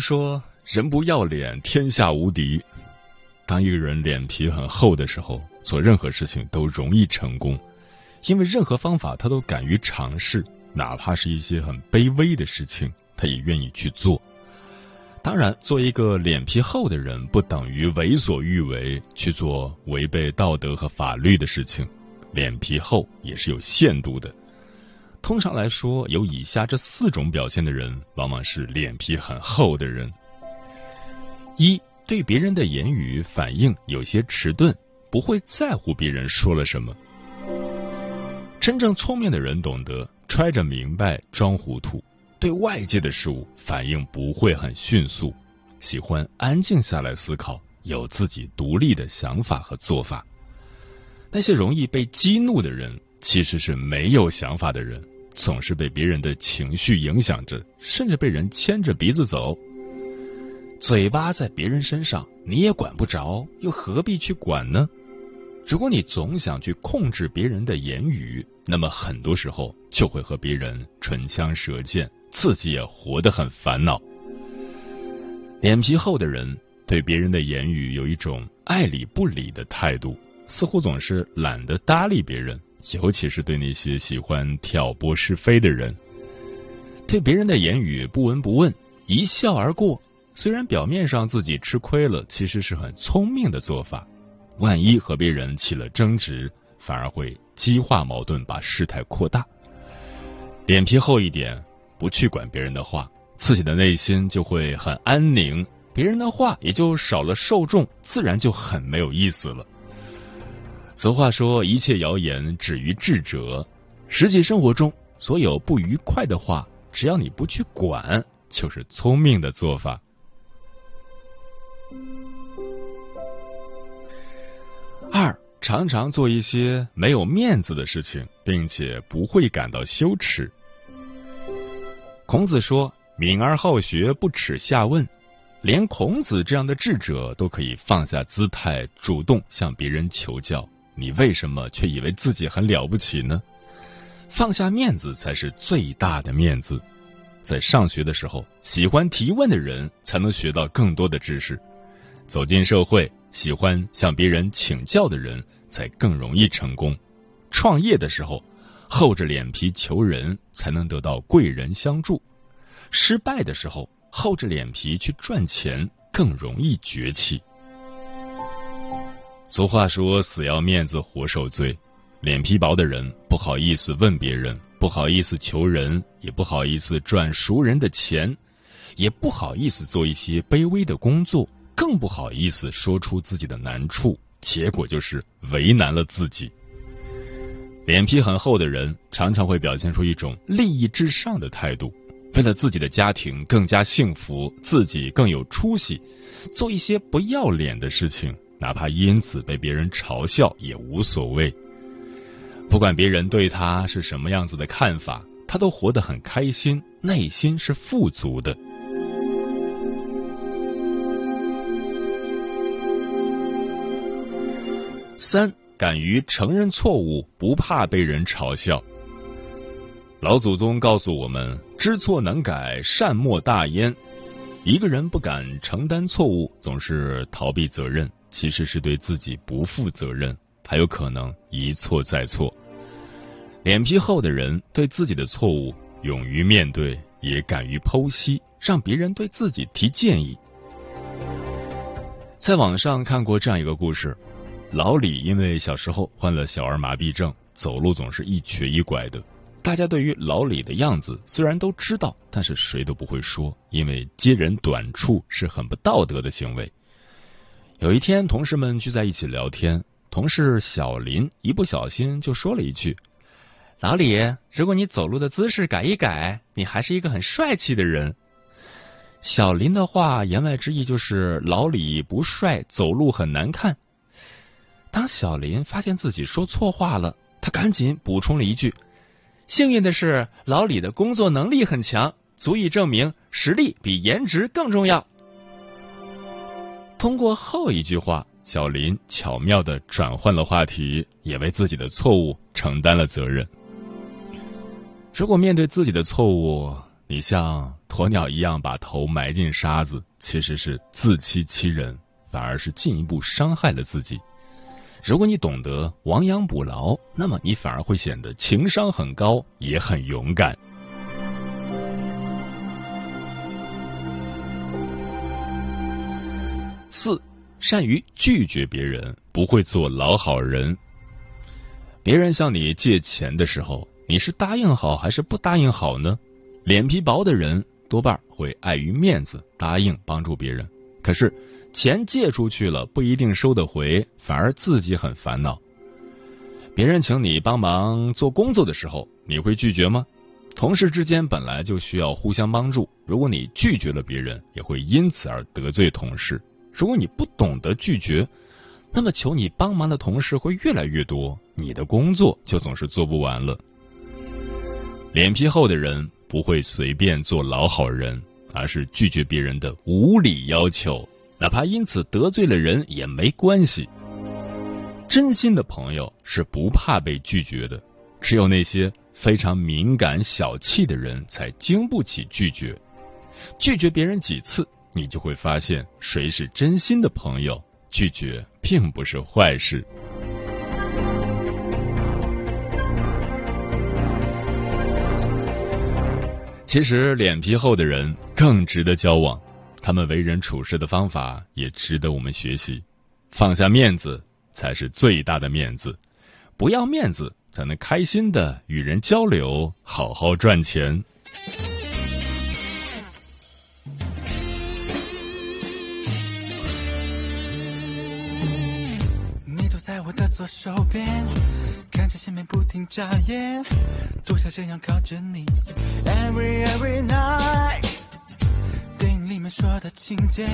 说，人不要脸，天下无敌。当一个人脸皮很厚的时候，做任何事情都容易成功，因为任何方法他都敢于尝试，哪怕是一些很卑微的事情，他也愿意去做。当然，做一个脸皮厚的人，不等于为所欲为，去做违背道德和法律的事情。脸皮厚也是有限度的。通常来说，有以下这四种表现的人，往往是脸皮很厚的人：一、对别人的言语反应有些迟钝，不会在乎别人说了什么。真正聪明的人懂得揣着明白装糊涂，对外界的事物反应不会很迅速，喜欢安静下来思考，有自己独立的想法和做法。那些容易被激怒的人。其实是没有想法的人，总是被别人的情绪影响着，甚至被人牵着鼻子走。嘴巴在别人身上，你也管不着，又何必去管呢？如果你总想去控制别人的言语，那么很多时候就会和别人唇枪舌剑，自己也活得很烦恼。脸皮厚的人对别人的言语有一种爱理不理的态度，似乎总是懒得搭理别人。尤其是对那些喜欢挑拨是非的人，对别人的言语不闻不问，一笑而过。虽然表面上自己吃亏了，其实是很聪明的做法。万一和别人起了争执，反而会激化矛盾，把事态扩大。脸皮厚一点，不去管别人的话，自己的内心就会很安宁，别人的话也就少了受众，自然就很没有意思了。俗话说：“一切谣言止于智者。”实际生活中，所有不愉快的话，只要你不去管，就是聪明的做法。二，常常做一些没有面子的事情，并且不会感到羞耻。孔子说：“敏而好学，不耻下问。”连孔子这样的智者都可以放下姿态，主动向别人求教。你为什么却以为自己很了不起呢？放下面子才是最大的面子。在上学的时候，喜欢提问的人才能学到更多的知识；走进社会，喜欢向别人请教的人才更容易成功。创业的时候，厚着脸皮求人才能得到贵人相助；失败的时候，厚着脸皮去赚钱更容易崛起。俗话说：“死要面子活受罪。”脸皮薄的人不好意思问别人，不好意思求人，也不好意思赚熟人的钱，也不好意思做一些卑微的工作，更不好意思说出自己的难处。结果就是为难了自己。脸皮很厚的人常常会表现出一种利益至上的态度，为了自己的家庭更加幸福，自己更有出息，做一些不要脸的事情。哪怕因此被别人嘲笑也无所谓，不管别人对他是什么样子的看法，他都活得很开心，内心是富足的。三，敢于承认错误，不怕被人嘲笑。老祖宗告诉我们：知错能改，善莫大焉。一个人不敢承担错误，总是逃避责任。其实是对自己不负责任，还有可能一错再错。脸皮厚的人对自己的错误勇于面对，也敢于剖析，让别人对自己提建议。在网上看过这样一个故事：老李因为小时候患了小儿麻痹症，走路总是一瘸一拐的。大家对于老李的样子虽然都知道，但是谁都不会说，因为揭人短处是很不道德的行为。有一天，同事们聚在一起聊天，同事小林一不小心就说了一句：“老李，如果你走路的姿势改一改，你还是一个很帅气的人。”小林的话言外之意就是老李不帅，走路很难看。当小林发现自己说错话了，他赶紧补充了一句。幸运的是，老李的工作能力很强，足以证明实力比颜值更重要。通过后一句话，小林巧妙的转换了话题，也为自己的错误承担了责任。如果面对自己的错误，你像鸵鸟一样把头埋进沙子，其实是自欺欺人，反而是进一步伤害了自己。如果你懂得亡羊补牢，那么你反而会显得情商很高，也很勇敢。四，善于拒绝别人，不会做老好人。别人向你借钱的时候，你是答应好还是不答应好呢？脸皮薄的人多半会碍于面子答应帮助别人，可是。钱借出去了不一定收得回，反而自己很烦恼。别人请你帮忙做工作的时候，你会拒绝吗？同事之间本来就需要互相帮助，如果你拒绝了别人，也会因此而得罪同事。如果你不懂得拒绝，那么求你帮忙的同事会越来越多，你的工作就总是做不完了。脸皮厚的人不会随便做老好人，而是拒绝别人的无理要求。哪怕因此得罪了人也没关系。真心的朋友是不怕被拒绝的，只有那些非常敏感、小气的人才经不起拒绝。拒绝别人几次，你就会发现谁是真心的朋友。拒绝并不是坏事。其实，脸皮厚的人更值得交往。他们为人处事的方法也值得我们学习，放下面子才是最大的面子，不要面子才能开心的与人交流，好好赚钱。手边，看着前面不停眨眼，多想这样靠着你，every every night 电影。里面说的情节，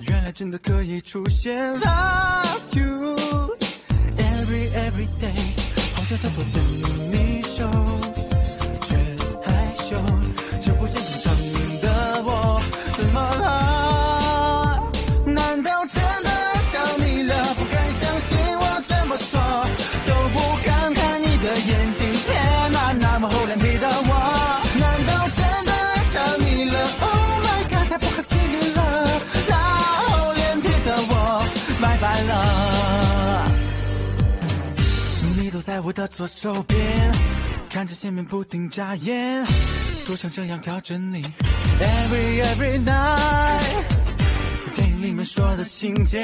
原来真的可以出现。Love you 的左手边，看着前面不停眨眼，多想这样靠着你。Every every night，电影里面说的情节，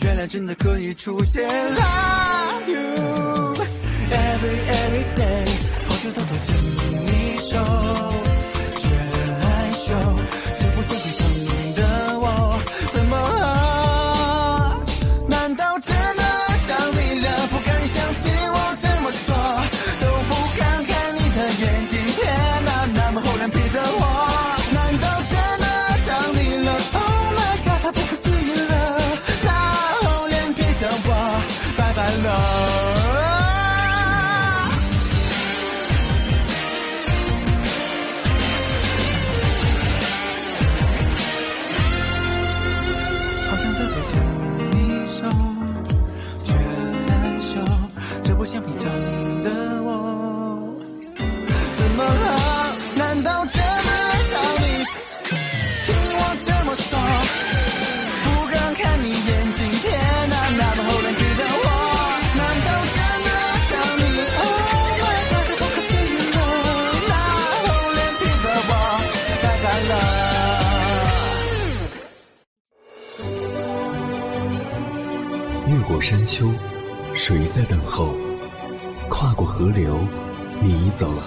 原来真的可以出现。Love you every every day，好想偷偷牵你手。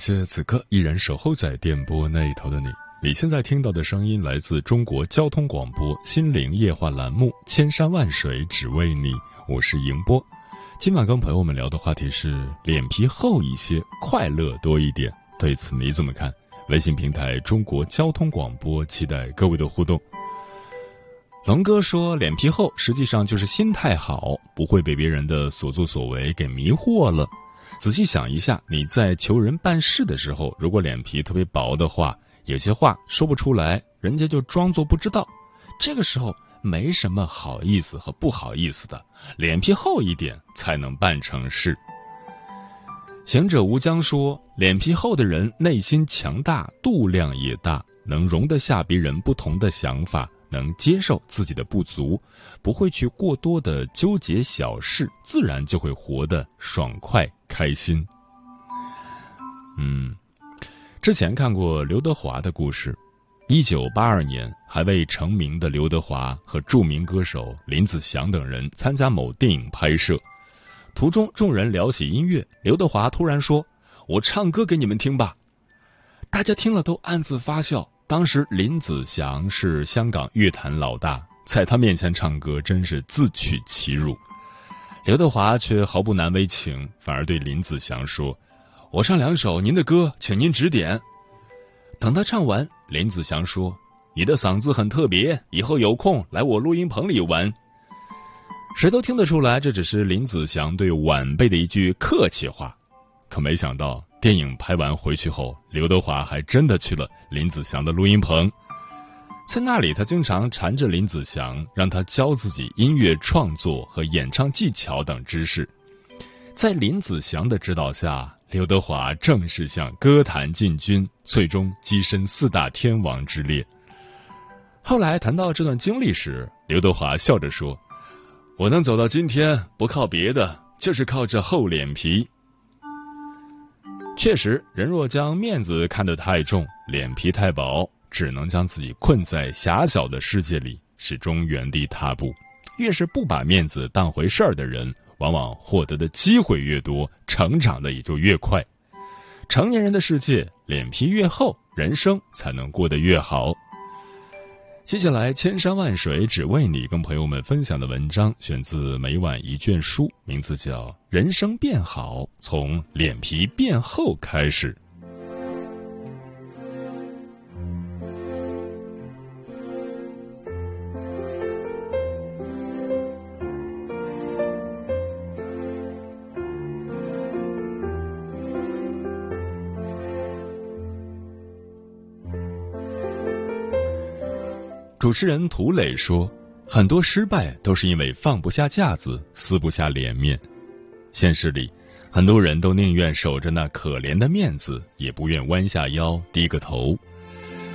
谢此刻依然守候在电波那一头的你。你现在听到的声音来自中国交通广播《心灵夜话》栏目《千山万水只为你》，我是迎波。今晚跟朋友们聊的话题是脸皮厚一些，快乐多一点。对此你怎么看？微信平台中国交通广播，期待各位的互动。龙哥说，脸皮厚实际上就是心态好，不会被别人的所作所为给迷惑了。仔细想一下，你在求人办事的时候，如果脸皮特别薄的话，有些话说不出来，人家就装作不知道。这个时候没什么好意思和不好意思的，脸皮厚一点才能办成事。行者无疆说，脸皮厚的人内心强大，度量也大，能容得下别人不同的想法。能接受自己的不足，不会去过多的纠结小事，自然就会活得爽快开心。嗯，之前看过刘德华的故事。一九八二年，还未成名的刘德华和著名歌手林子祥等人参加某电影拍摄，途中众人聊起音乐，刘德华突然说：“我唱歌给你们听吧。”大家听了都暗自发笑。当时林子祥是香港乐坛老大，在他面前唱歌真是自取其辱。刘德华却毫不难为情，反而对林子祥说：“我唱两首您的歌，请您指点。”等他唱完，林子祥说：“你的嗓子很特别，以后有空来我录音棚里玩。”谁都听得出来，这只是林子祥对晚辈的一句客气话，可没想到。电影拍完回去后，刘德华还真的去了林子祥的录音棚，在那里，他经常缠着林子祥，让他教自己音乐创作和演唱技巧等知识。在林子祥的指导下，刘德华正式向歌坛进军，最终跻身四大天王之列。后来谈到这段经历时，刘德华笑着说：“我能走到今天，不靠别的，就是靠这厚脸皮。”确实，人若将面子看得太重，脸皮太薄，只能将自己困在狭小的世界里，始终原地踏步。越是不把面子当回事儿的人，往往获得的机会越多，成长的也就越快。成年人的世界，脸皮越厚，人生才能过得越好。接下来，千山万水只为你，跟朋友们分享的文章选自每晚一卷书，名字叫《人生变好，从脸皮变厚开始》。主持人涂磊说：“很多失败都是因为放不下架子，撕不下脸面。现实里，很多人都宁愿守着那可怜的面子，也不愿弯下腰低个头，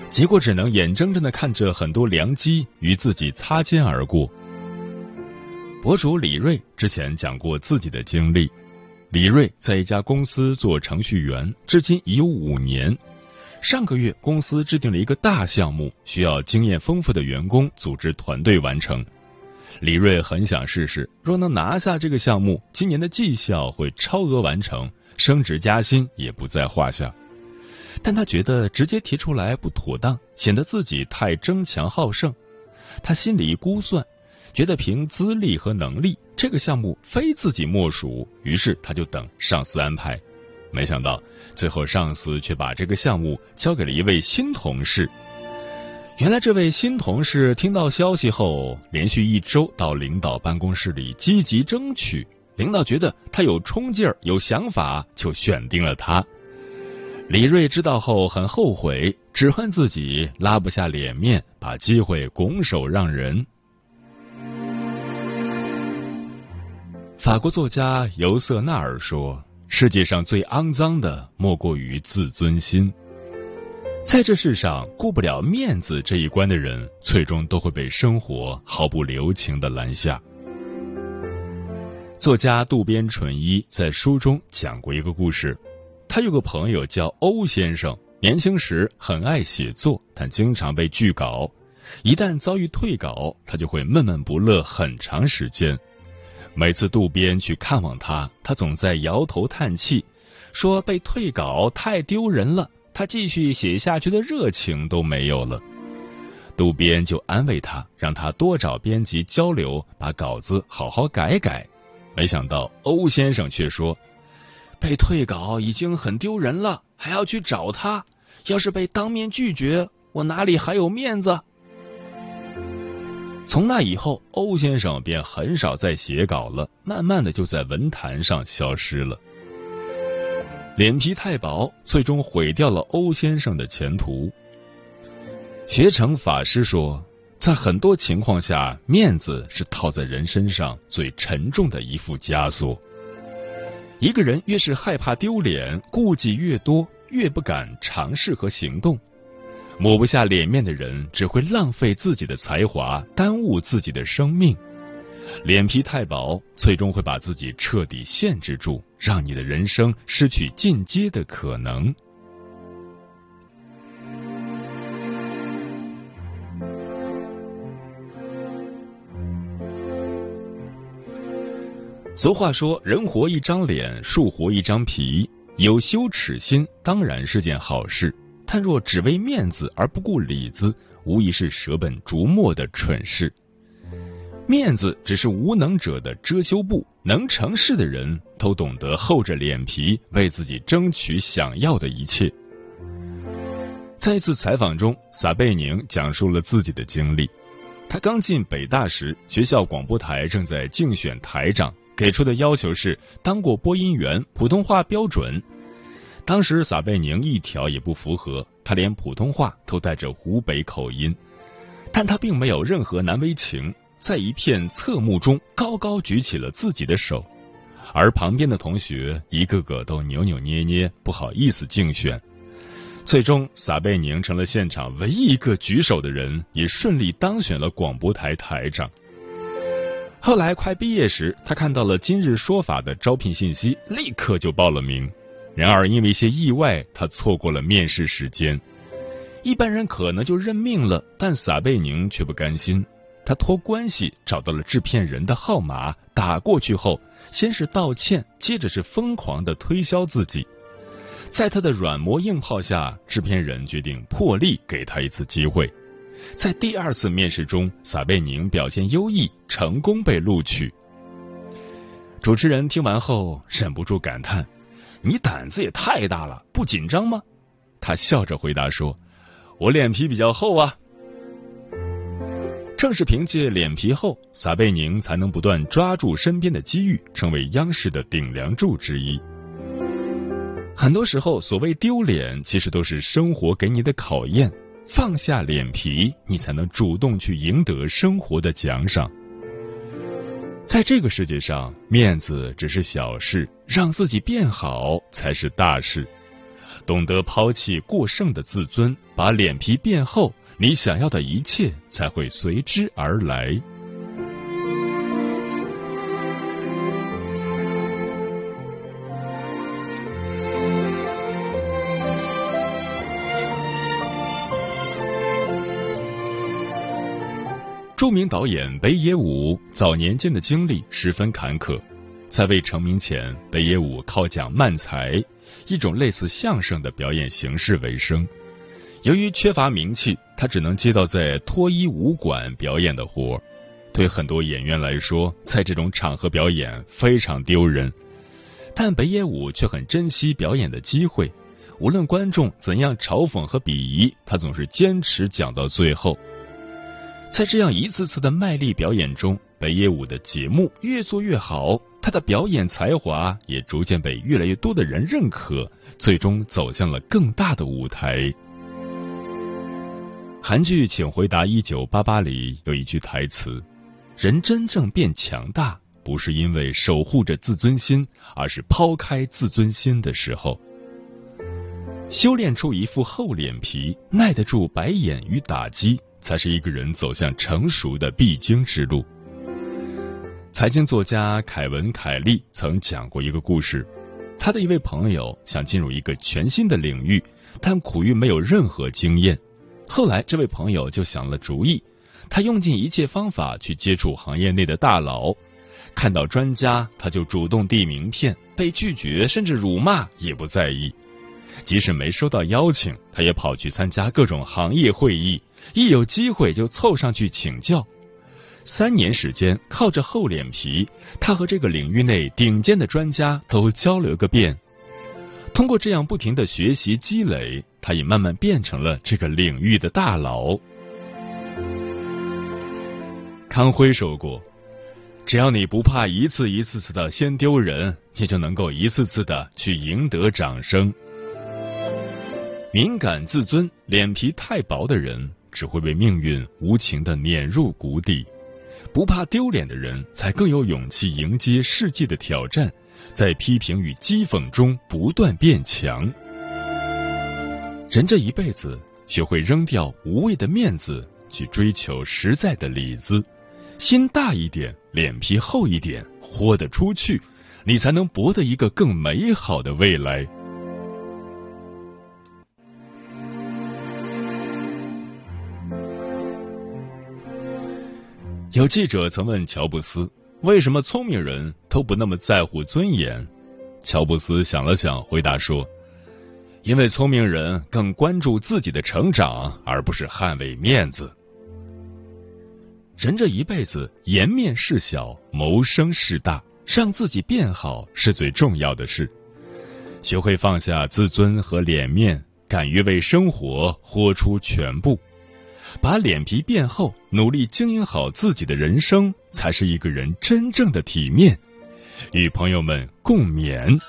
结果只能眼睁睁的看着很多良机与自己擦肩而过。”博主李锐之前讲过自己的经历：李锐在一家公司做程序员，至今已有五年。上个月，公司制定了一个大项目，需要经验丰富的员工组织团队完成。李瑞很想试试，若能拿下这个项目，今年的绩效会超额完成，升职加薪也不在话下。但他觉得直接提出来不妥当，显得自己太争强好胜。他心里一估算，觉得凭资历和能力，这个项目非自己莫属，于是他就等上司安排。没想到。最后，上司却把这个项目交给了一位新同事。原来，这位新同事听到消息后，连续一周到领导办公室里积极争取。领导觉得他有冲劲儿、有想法，就选定了他。李瑞知道后很后悔，只恨自己拉不下脸面，把机会拱手让人。法国作家尤瑟纳尔说：“世界上最肮脏的，莫过于自尊心。在这世上过不了面子这一关的人，最终都会被生活毫不留情的拦下。”作家渡边淳一在书中讲过一个故事，他有个朋友叫欧先生，年轻时很爱写作，但经常被拒稿，一旦遭遇退稿，他就会闷闷不乐很长时间。每次渡边去看望他，他总在摇头叹气，说被退稿太丢人了，他继续写下去的热情都没有了。渡边就安慰他，让他多找编辑交流，把稿子好好改改。没想到欧先生却说，被退稿已经很丢人了，还要去找他，要是被当面拒绝，我哪里还有面子？从那以后，欧先生便很少再写稿了，慢慢的就在文坛上消失了。脸皮太薄，最终毁掉了欧先生的前途。学成法师说，在很多情况下，面子是套在人身上最沉重的一副枷锁。一个人越是害怕丢脸，顾忌越多，越不敢尝试和行动。抹不下脸面的人，只会浪费自己的才华，耽误自己的生命。脸皮太薄，最终会把自己彻底限制住，让你的人生失去进阶的可能。俗话说：“人活一张脸，树活一张皮。”有羞耻心当然是件好事。但若只为面子而不顾里子，无疑是舍本逐末的蠢事。面子只是无能者的遮羞布，能成事的人都懂得厚着脸皮为自己争取想要的一切。在一次采访中，撒贝宁讲述了自己的经历。他刚进北大时，学校广播台正在竞选台长，给出的要求是当过播音员，普通话标准。当时撒贝宁一条也不符合，他连普通话都带着湖北口音，但他并没有任何难为情，在一片侧目中高高举起了自己的手，而旁边的同学一个个都扭扭捏捏，不好意思竞选。最终，撒贝宁成了现场唯一一个举手的人，也顺利当选了广播台台长。后来快毕业时，他看到了《今日说法》的招聘信息，立刻就报了名。然而，因为一些意外，他错过了面试时间。一般人可能就认命了，但撒贝宁却不甘心。他托关系找到了制片人的号码，打过去后，先是道歉，接着是疯狂的推销自己。在他的软磨硬泡下，制片人决定破例给他一次机会。在第二次面试中，撒贝宁表现优异，成功被录取。主持人听完后忍不住感叹。你胆子也太大了，不紧张吗？他笑着回答说：“我脸皮比较厚啊。”正是凭借脸皮厚，撒贝宁才能不断抓住身边的机遇，成为央视的顶梁柱之一。很多时候，所谓丢脸，其实都是生活给你的考验。放下脸皮，你才能主动去赢得生活的奖赏。在这个世界上，面子只是小事，让自己变好才是大事。懂得抛弃过剩的自尊，把脸皮变厚，你想要的一切才会随之而来。著名导演北野武早年间的经历十分坎坷，在未成名前，北野武靠讲慢才，一种类似相声的表演形式为生。由于缺乏名气，他只能接到在脱衣舞馆表演的活儿对很多演员来说，在这种场合表演非常丢人。但北野武却很珍惜表演的机会，无论观众怎样嘲讽和鄙夷，他总是坚持讲到最后。在这样一次次的卖力表演中，北野武的节目越做越好，他的表演才华也逐渐被越来越多的人认可，最终走向了更大的舞台。韩剧《请回答一九八八》里有一句台词：“人真正变强大，不是因为守护着自尊心，而是抛开自尊心的时候。”修炼出一副厚脸皮，耐得住白眼与打击，才是一个人走向成熟的必经之路。财经作家凯文·凯利曾讲过一个故事：他的一位朋友想进入一个全新的领域，但苦于没有任何经验。后来，这位朋友就想了主意，他用尽一切方法去接触行业内的大佬，看到专家他就主动递名片，被拒绝甚至辱骂也不在意。即使没收到邀请，他也跑去参加各种行业会议，一有机会就凑上去请教。三年时间，靠着厚脸皮，他和这个领域内顶尖的专家都交流个遍。通过这样不停的学习积累，他也慢慢变成了这个领域的大佬。康辉说过：“只要你不怕一次一次次的先丢人，你就能够一次次的去赢得掌声。”敏感、自尊、脸皮太薄的人，只会被命运无情的碾入谷底；不怕丢脸的人，才更有勇气迎接世界的挑战。在批评与讥讽中不断变强。人这一辈子，学会扔掉无谓的面子，去追求实在的里子。心大一点，脸皮厚一点，豁得出去，你才能博得一个更美好的未来。有记者曾问乔布斯。为什么聪明人都不那么在乎尊严？乔布斯想了想，回答说：“因为聪明人更关注自己的成长，而不是捍卫面子。人这一辈子，颜面事小，谋生事大，让自己变好是最重要的事。学会放下自尊和脸面，敢于为生活豁出全部。”把脸皮变厚，努力经营好自己的人生，才是一个人真正的体面。与朋友们共勉。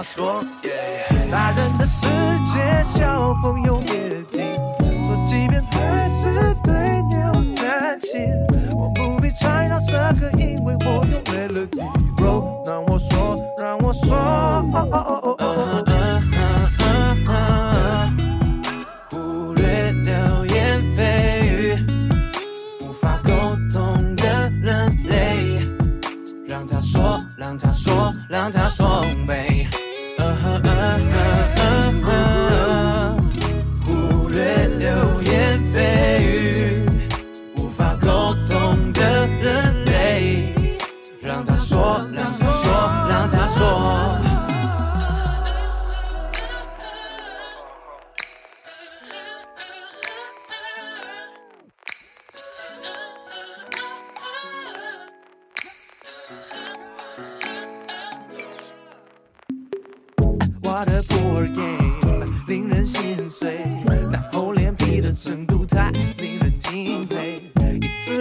他说。大人的世界，小朋友别听，说几遍还是对牛弹琴。我不必猜到深刻，因为我有 melody。让我说，让我说。让他说美，忽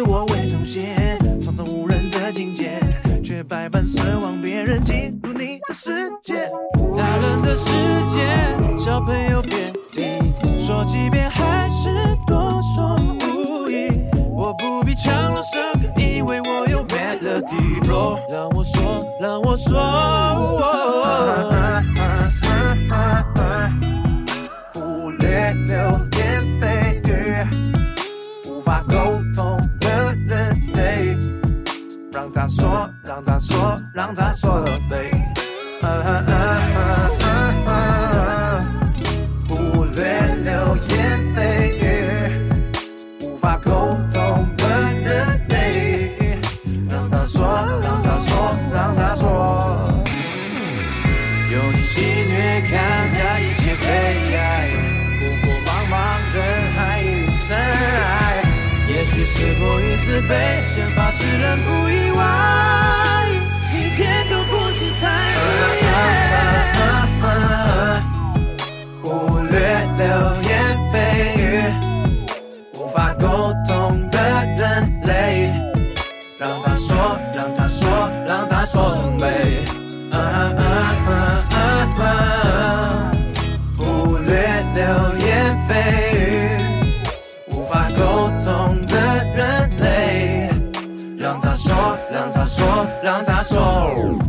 我未曾写，创造无人的境界，却百般奢望别人进入你的世界。大人的世界，小朋友别听，说几遍还是多说无益。我不必强了声音，因为我有 melody。让我说，让我说。看淡一切悲哀，不过茫茫人海一粒尘埃。也许是过于自卑，先发制人不意外。当杂手，